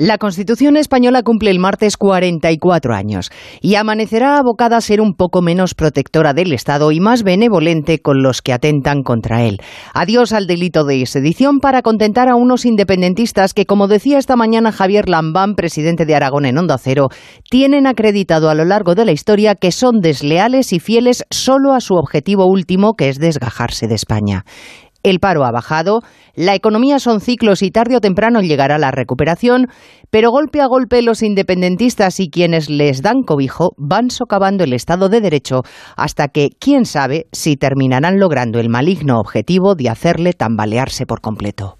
La Constitución española cumple el martes 44 años y amanecerá abocada a ser un poco menos protectora del Estado y más benevolente con los que atentan contra él. Adiós al delito de sedición para contentar a unos independentistas que, como decía esta mañana Javier Lambán, presidente de Aragón en Onda Cero, tienen acreditado a lo largo de la historia que son desleales y fieles solo a su objetivo último, que es desgajarse de España. El paro ha bajado, la economía son ciclos y tarde o temprano llegará la recuperación, pero golpe a golpe los independentistas y quienes les dan cobijo van socavando el Estado de Derecho hasta que, quién sabe, si terminarán logrando el maligno objetivo de hacerle tambalearse por completo.